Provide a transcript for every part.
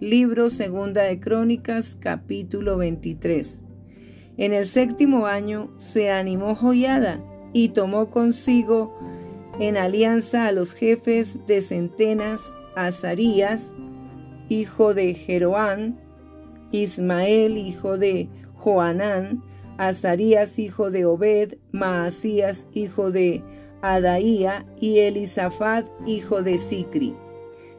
Libro Segunda de Crónicas, capítulo 23. En el séptimo año se animó Joyada y tomó consigo en alianza a los jefes de centenas, Azarías, hijo de Jeroán, Ismael, hijo de Joanán, Azarías, hijo de Obed, Maasías, hijo de Adaía, y Elisafat, hijo de Sicri,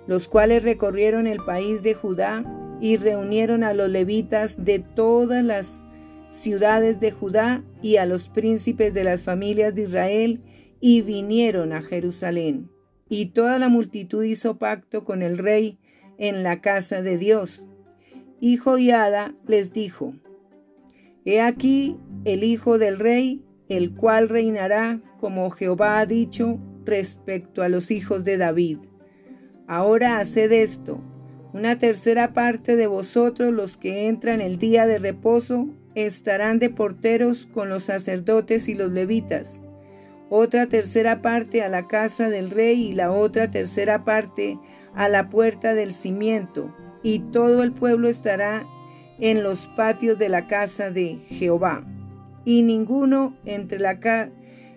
los cuales recorrieron el país de Judá y reunieron a los levitas de todas las ciudades de Judá y a los príncipes de las familias de Israel, y vinieron a Jerusalén. Y toda la multitud hizo pacto con el rey en la casa de Dios. Y Joiada les dijo, He aquí el hijo del rey, el cual reinará como Jehová ha dicho respecto a los hijos de David. Ahora haced esto, una tercera parte de vosotros los que entran el día de reposo estarán de porteros con los sacerdotes y los levitas, otra tercera parte a la casa del rey y la otra tercera parte a la puerta del cimiento, y todo el pueblo estará en los patios de la casa de Jehová. Y ninguno entre, la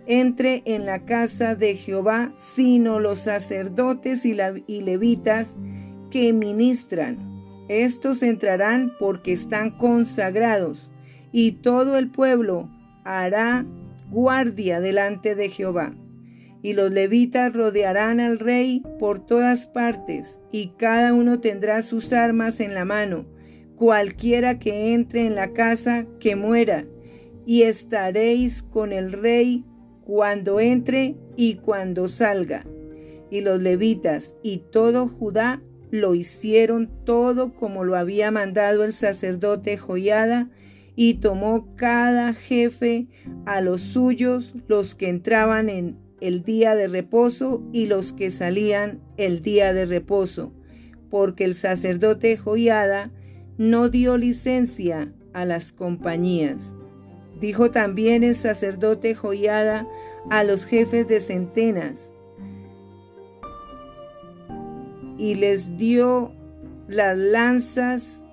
entre en la casa de Jehová, sino los sacerdotes y, levitas que ministran. Estos entrarán porque están consagrados, y todo el pueblo hará guardia delante de Jehová. Y los levitas rodearán al rey por todas partes, y cada uno tendrá sus armas en la mano, cualquiera que entre en la casa, que muera, y estaréis con el rey cuando entre y cuando salga. Y los levitas y todo Judá lo hicieron todo como lo había mandado el sacerdote Joyada, y tomó cada jefe a los suyos, los que entraban en el día de reposo y los que salían el día de reposo, porque el sacerdote Joyada no dio licencia a las compañías. Dijo también el sacerdote Joiada a los jefes de centenas y les dio las lanzas,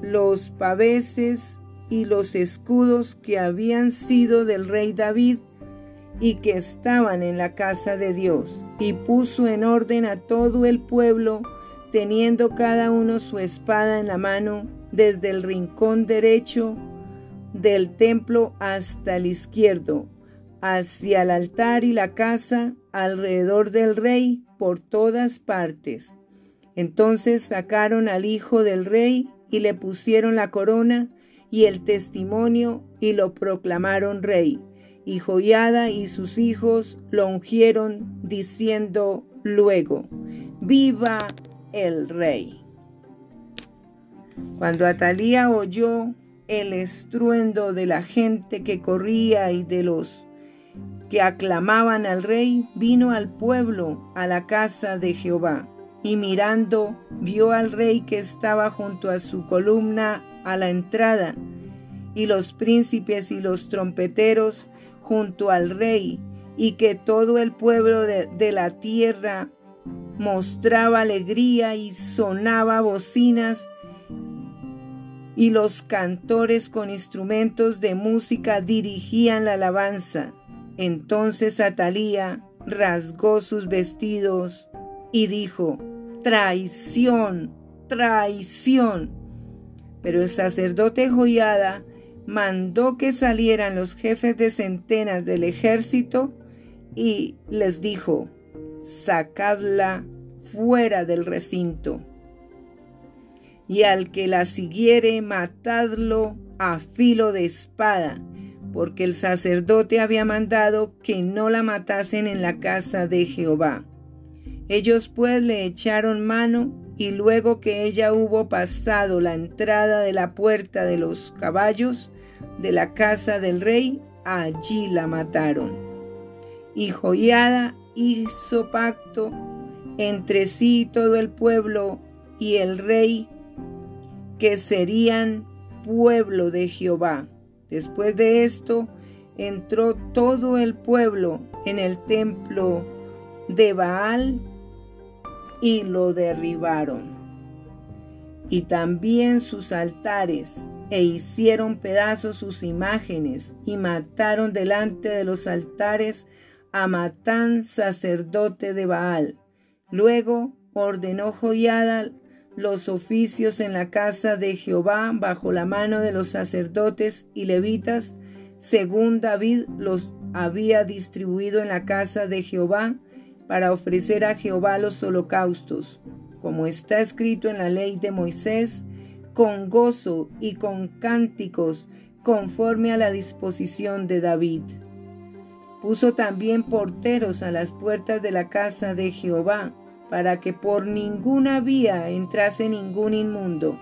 los paveses y los escudos que habían sido del rey David y que estaban en la casa de Dios, y puso en orden a todo el pueblo teniendo cada uno su espada en la mano, desde el rincón derecho del templo hasta el izquierdo, hacia el altar y la casa, alrededor del rey, por todas partes. Entonces sacaron al hijo del rey y le pusieron la corona y el testimonio y lo proclamaron rey. Y Joiada y sus hijos lo ungieron diciendo luego, viva el rey. Cuando Atalía oyó el estruendo de la gente que corría y de los que aclamaban al rey, vino al pueblo a la casa de Jehová, y mirando vio al rey que estaba junto a su columna a la entrada, y los príncipes y los trompeteros junto al rey, y que todo el pueblo de, de la tierra mostraba alegría y sonaba bocinas y los cantores con instrumentos de música dirigían la alabanza. Entonces Atalía rasgó sus vestidos y dijo, traición, traición. Pero el sacerdote Joiada mandó que salieran los jefes de centenas del ejército y les dijo, sacadla fuera del recinto. Y al que la siguiere, matadlo a filo de espada, porque el sacerdote había mandado que no la matasen en la casa de Jehová. Ellos pues le echaron mano y luego que ella hubo pasado la entrada de la puerta de los caballos de la casa del rey, allí la mataron. Y Joiada hizo pacto entre sí todo el pueblo y el rey, que serían pueblo de Jehová. Después de esto, entró todo el pueblo en el templo de Baal y lo derribaron. y también sus altares, e hicieron pedazos sus imágenes, y mataron delante de los altares a Matán, sacerdote de Baal. Luego ordenó Joiada los oficios en la casa de Jehová bajo la mano de los sacerdotes y levitas, según David los había distribuido en la casa de Jehová, para ofrecer a Jehová los holocaustos, como está escrito en la ley de Moisés, con gozo y con cánticos, conforme a la disposición de David. Puso también porteros a las puertas de la casa de Jehová, para que por ninguna vía entrase ningún inmundo.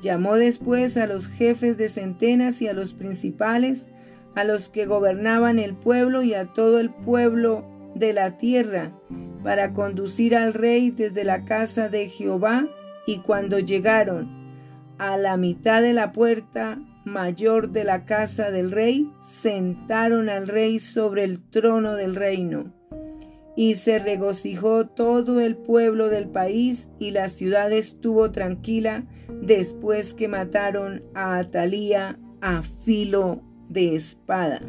Llamó después a los jefes de centenas y a los principales, a los que gobernaban el pueblo y a todo el pueblo de la tierra, para conducir al rey desde la casa de Jehová, y cuando llegaron a la mitad de la puerta mayor de la casa del rey, sentaron al rey sobre el trono del reino. Y se regocijó todo el pueblo del país y la ciudad estuvo tranquila después que mataron a Atalía a filo de espada.